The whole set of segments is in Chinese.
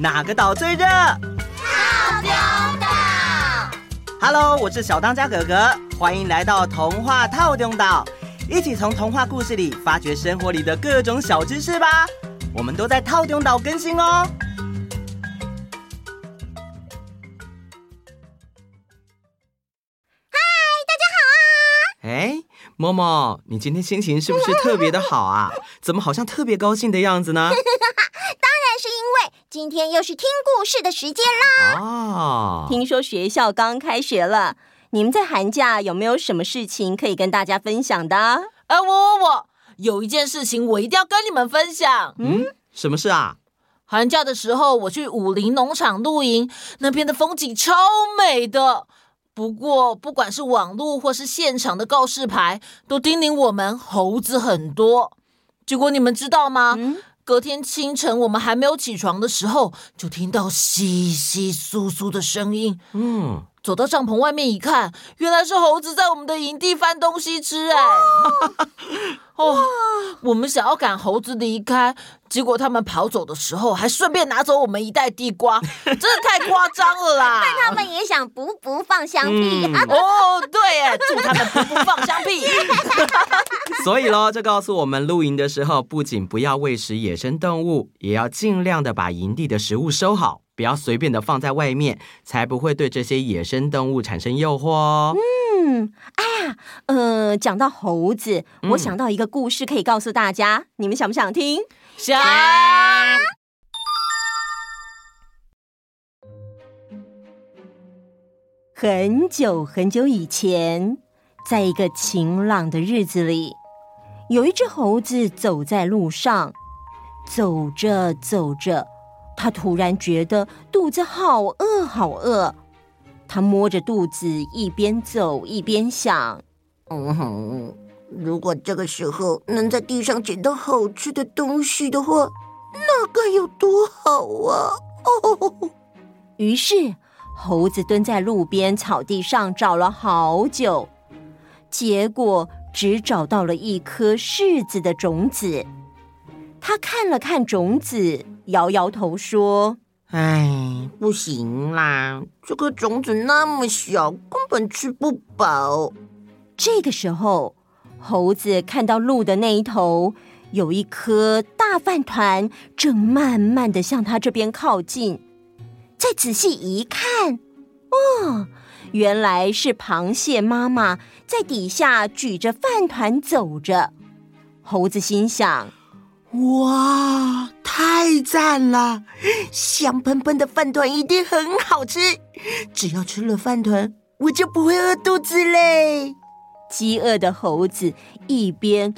哪个岛最热？套丢岛。Hello，我是小当家哥哥，欢迎来到童话套丢岛，一起从童话故事里发掘生活里的各种小知识吧。我们都在套丢岛更新哦。嗨，大家好啊！哎，默默，你今天心情是不是特别的好啊？怎么好像特别高兴的样子呢？今天又是听故事的时间啦！哦，听说学校刚开学了，你们在寒假有没有什么事情可以跟大家分享的？呃，我我我有一件事情我一定要跟你们分享。嗯，什么事啊？寒假的时候我去武林农场露营，那边的风景超美的。不过不管是网络或是现场的告示牌，都叮咛我们猴子很多。结果你们知道吗？嗯隔天清晨，我们还没有起床的时候，就听到窸窸窣窣的声音。嗯，走到帐篷外面一看，原来是猴子在我们的营地翻东西吃。哎，哦，我们想要赶猴子离开。结果他们跑走的时候，还顺便拿走我们一袋地瓜，真的太夸张了啦！但他们也想补补放香屁？嗯、哦，对，哎，祝他们噗噗放香屁。所以喽，这告诉我们，露营的时候不仅不要喂食野生动物，也要尽量的把营地的食物收好，不要随便的放在外面，才不会对这些野生动物产生诱惑哦。嗯，哎呀，呃，讲到猴子，我想到一个故事可以告诉大家，嗯、你们想不想听？想。很久很久以前，在一个晴朗的日子里，有一只猴子走在路上，走着走着，他突然觉得肚子好饿，好饿。他摸着肚子，一边走一边想：“嗯哼。”如果这个时候能在地上捡到好吃的东西的话，那该有多好啊！哦，于是猴子蹲在路边草地上找了好久，结果只找到了一颗柿子的种子。他看了看种子，摇摇头说：“哎，不行啦，这个种子那么小，根本吃不饱。”这个时候。猴子看到路的那一头有一颗大饭团，正慢慢的向他这边靠近。再仔细一看，哦，原来是螃蟹妈妈在底下举着饭团走着。猴子心想：哇，太赞了！香喷喷的饭团一定很好吃。只要吃了饭团，我就不会饿肚子嘞。饥饿的猴子一边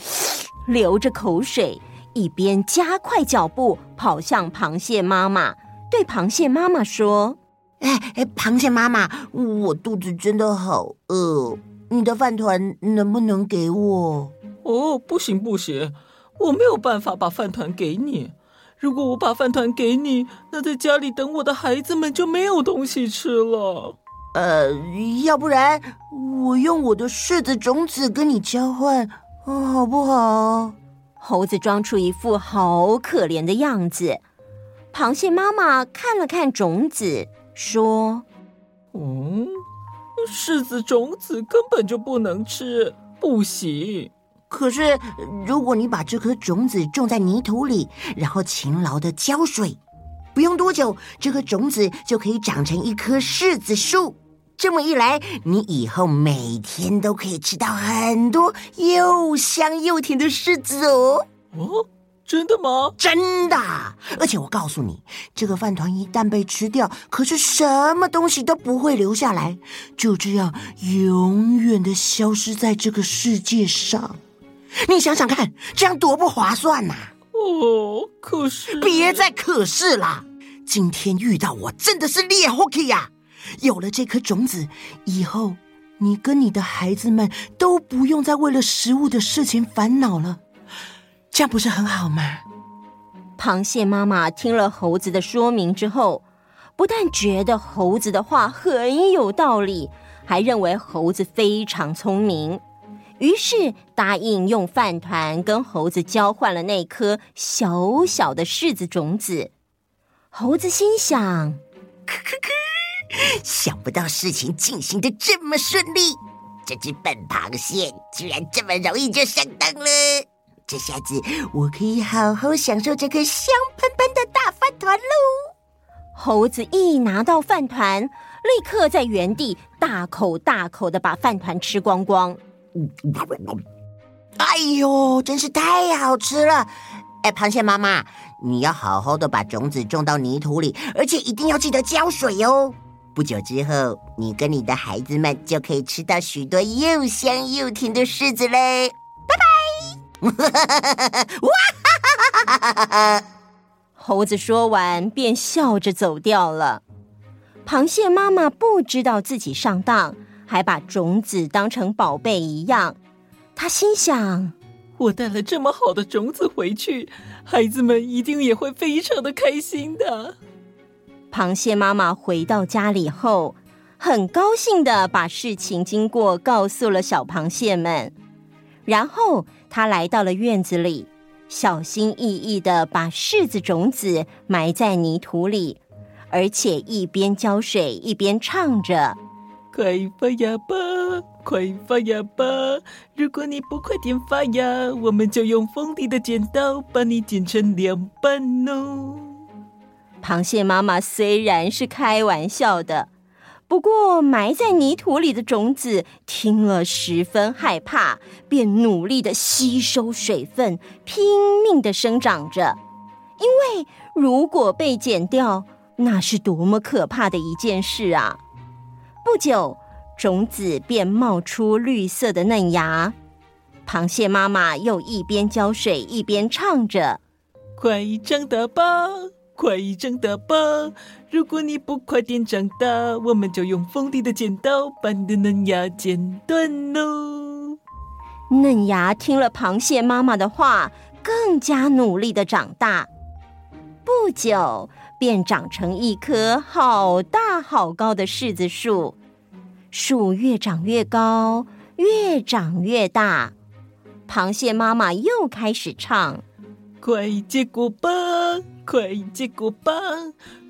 流着口水，一边加快脚步跑向螃蟹妈妈，对螃蟹妈妈说：“哎哎，螃蟹妈妈，我肚子真的好饿，你的饭团能不能给我？”“哦，不行不行，我没有办法把饭团给你。如果我把饭团给你，那在家里等我的孩子们就没有东西吃了。”呃，要不然我用我的柿子种子跟你交换，好不好？猴子装出一副好可怜的样子。螃蟹妈妈看了看种子，说：“嗯，柿子种子根本就不能吃，不行。可是如果你把这颗种子种在泥土里，然后勤劳的浇水，不用多久，这颗种子就可以长成一棵柿子树。”这么一来，你以后每天都可以吃到很多又香又甜的柿子哦。哦，真的吗？真的。而且我告诉你，这个饭团一旦被吃掉，可是什么东西都不会留下来，就这样永远的消失在这个世界上。你想想看，这样多不划算呐！哦，可是……别再可是啦。今天遇到我真的是猎福气呀！有了这颗种子，以后你跟你的孩子们都不用再为了食物的事情烦恼了，这样不是很好吗？螃蟹妈妈听了猴子的说明之后，不但觉得猴子的话很有道理，还认为猴子非常聪明，于是答应用饭团跟猴子交换了那颗小小的柿子种子。猴子心想：咳咳咳，想不到事情进行的这么顺利，这只笨螃蟹居然这么容易就上当了。这下子我可以好好享受这颗香喷喷的大饭团喽！猴子一拿到饭团，立刻在原地大口大口的把饭团吃光光。哎呦，真是太好吃了！哎，螃蟹妈妈，你要好好的把种子种到泥土里，而且一定要记得浇水哦。不久之后，你跟你的孩子们就可以吃到许多又香又甜的柿子嘞！拜拜！哇哈哈哈哈哈！猴子说完便笑着走掉了。螃蟹妈妈不知道自己上当，还把种子当成宝贝一样。他心想：我带了这么好的种子回去，孩子们一定也会非常的开心的。螃蟹妈妈回到家里后，很高兴的把事情经过告诉了小螃蟹们。然后，他来到了院子里，小心翼翼的把柿子种子埋在泥土里，而且一边浇水一边唱着：“快发芽吧，快发芽吧！如果你不快点发芽，我们就用锋利的剪刀把你剪成两半哦。”螃蟹妈妈虽然是开玩笑的，不过埋在泥土里的种子听了十分害怕，便努力的吸收水分，拼命的生长着。因为如果被剪掉，那是多么可怕的一件事啊！不久，种子便冒出绿色的嫩芽。螃蟹妈妈又一边浇水，一边唱着：“快长大吧！”快长大吧！如果你不快点长大，我们就用锋利的剪刀把你的嫩芽剪断喽。嫩芽听了螃蟹妈妈的话，更加努力的长大，不久便长成一棵好大好高的柿子树。树越长越高，越长越大。螃蟹妈妈又开始唱。快结果吧，快结果吧！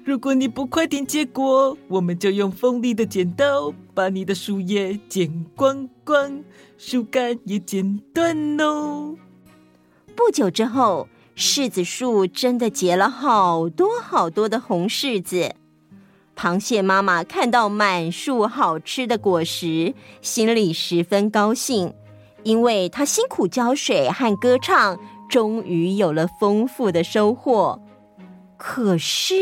如果你不快点结果，我们就用锋利的剪刀把你的树叶剪光光，树干也剪断喽。不久之后，柿子树真的结了好多好多的红柿子。螃蟹妈妈看到满树好吃的果实，心里十分高兴，因为她辛苦浇水和歌唱。终于有了丰富的收获，可是，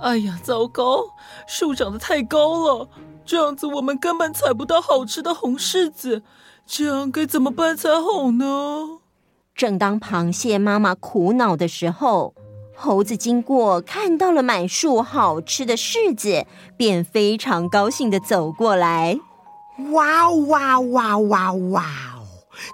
哎呀，糟糕！树长得太高了，这样子我们根本采不到好吃的红柿子，这样该怎么办才好呢？正当螃蟹妈妈苦恼的时候，猴子经过，看到了满树好吃的柿子，便非常高兴的走过来。哇哇哇哇哇！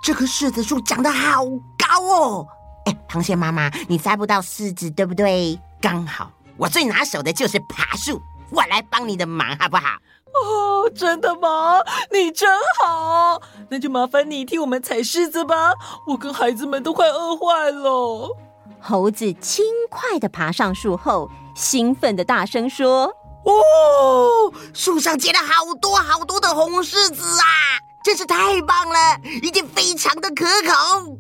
这棵柿子树长得好高哦！哎，螃蟹妈妈，你摘不到柿子，对不对？刚好我最拿手的就是爬树，我来帮你的忙，好不好？哦，真的吗？你真好，那就麻烦你替我们采柿子吧，我跟孩子们都快饿坏了。猴子轻快的爬上树后，兴奋的大声说：“哦，树上结了好多好多的红柿子啊！真是太棒了，一定非常的可口。”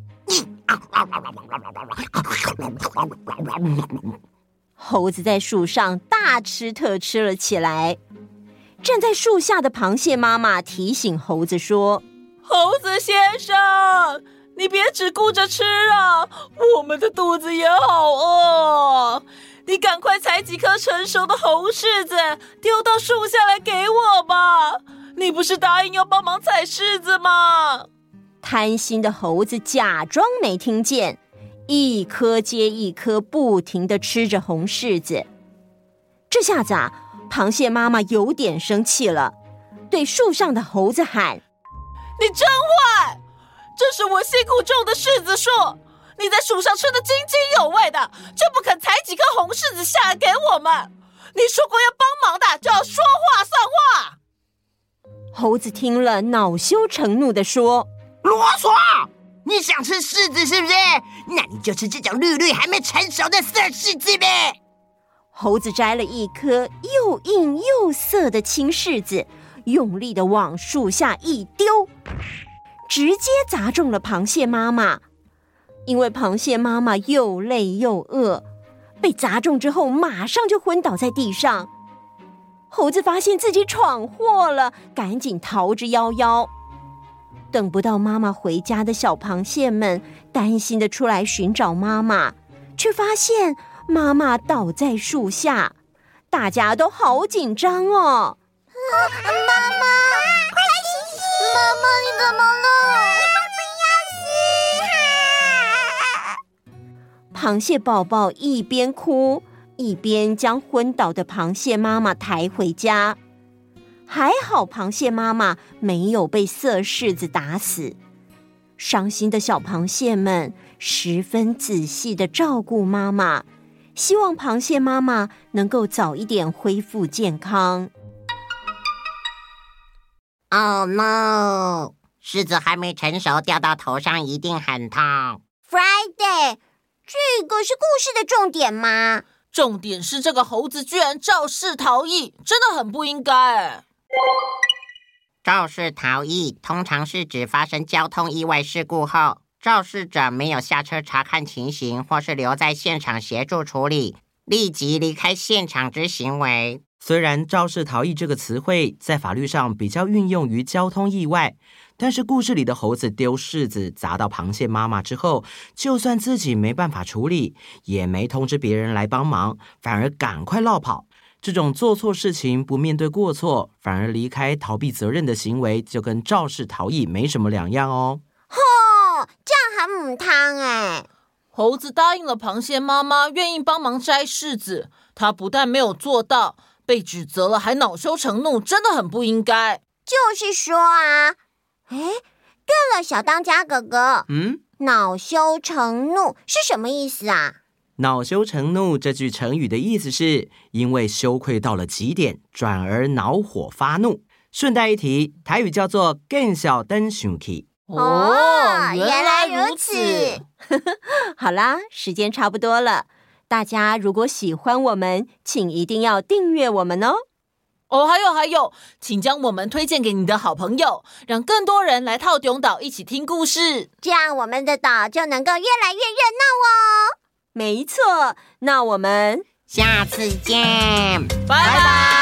猴子在树上大吃特吃了起来。站在树下的螃蟹妈妈提醒猴子说：“猴子先生，你别只顾着吃啊，我们的肚子也好饿。你赶快采几颗成熟的红柿子，丢到树下来给我吧。你不是答应要帮忙采柿子吗？”贪心的猴子假装没听见，一颗接一颗，不停的吃着红柿子。这下子啊，螃蟹妈妈有点生气了，对树上的猴子喊：“你真坏！这是我辛苦种的柿子树，你在树上吃的津津有味的，就不肯采几颗红柿子下来给我们？你说过要帮忙的，就要说话算话！”猴子听了，恼羞成怒的说。啰嗦！你想吃柿子是不是？那你就吃这种绿绿还没成熟的色柿子呗！猴子摘了一颗又硬又涩的青柿子，用力的往树下一丢，直接砸中了螃蟹妈妈。因为螃蟹妈妈又累又饿，被砸中之后马上就昏倒在地上。猴子发现自己闯祸了，赶紧逃之夭夭。等不到妈妈回家的小螃蟹们担心的出来寻找妈妈，却发现。妈妈倒在树下，大家都好紧张哦！妈妈，快醒醒！妈妈，你怎么了？螃蟹宝宝一边哭一边将昏倒的螃蟹妈妈抬回家。还好，螃蟹妈妈没有被色柿子打死。伤心的小螃蟹们十分仔细的照顾妈妈。希望螃蟹妈妈能够早一点恢复健康。Oh no！柿子还没成熟，掉到头上一定很痛。Friday，这个是故事的重点吗？重点是这个猴子居然肇事逃逸，真的很不应该。肇事逃逸通常是指发生交通意外事故后。肇事者没有下车查看情形，或是留在现场协助处理，立即离开现场之行为。虽然“肇事逃逸”这个词汇在法律上比较运用于交通意外，但是故事里的猴子丢柿子砸到螃蟹妈妈之后，就算自己没办法处理，也没通知别人来帮忙，反而赶快落跑。这种做错事情不面对过错，反而离开逃避责任的行为，就跟肇事逃逸没什么两样哦。这样很母汤哎！猴子答应了螃蟹妈妈，愿意帮忙摘柿子。他不但没有做到，被指责了，还恼羞成怒，真的很不应该。就是说啊，哎，对了，小当家哥哥，嗯，恼羞成怒是什么意思啊？恼羞成怒这句成语的意思是因为羞愧到了极点，转而恼火发怒。顺带一提，台语叫做“更小登生气”。哦，原来如此。好啦，时间差不多了。大家如果喜欢我们，请一定要订阅我们哦。哦，还有还有，请将我们推荐给你的好朋友，让更多人来透中岛一起听故事，这样我们的岛就能够越来越热闹哦。没错，那我们下次见，拜拜。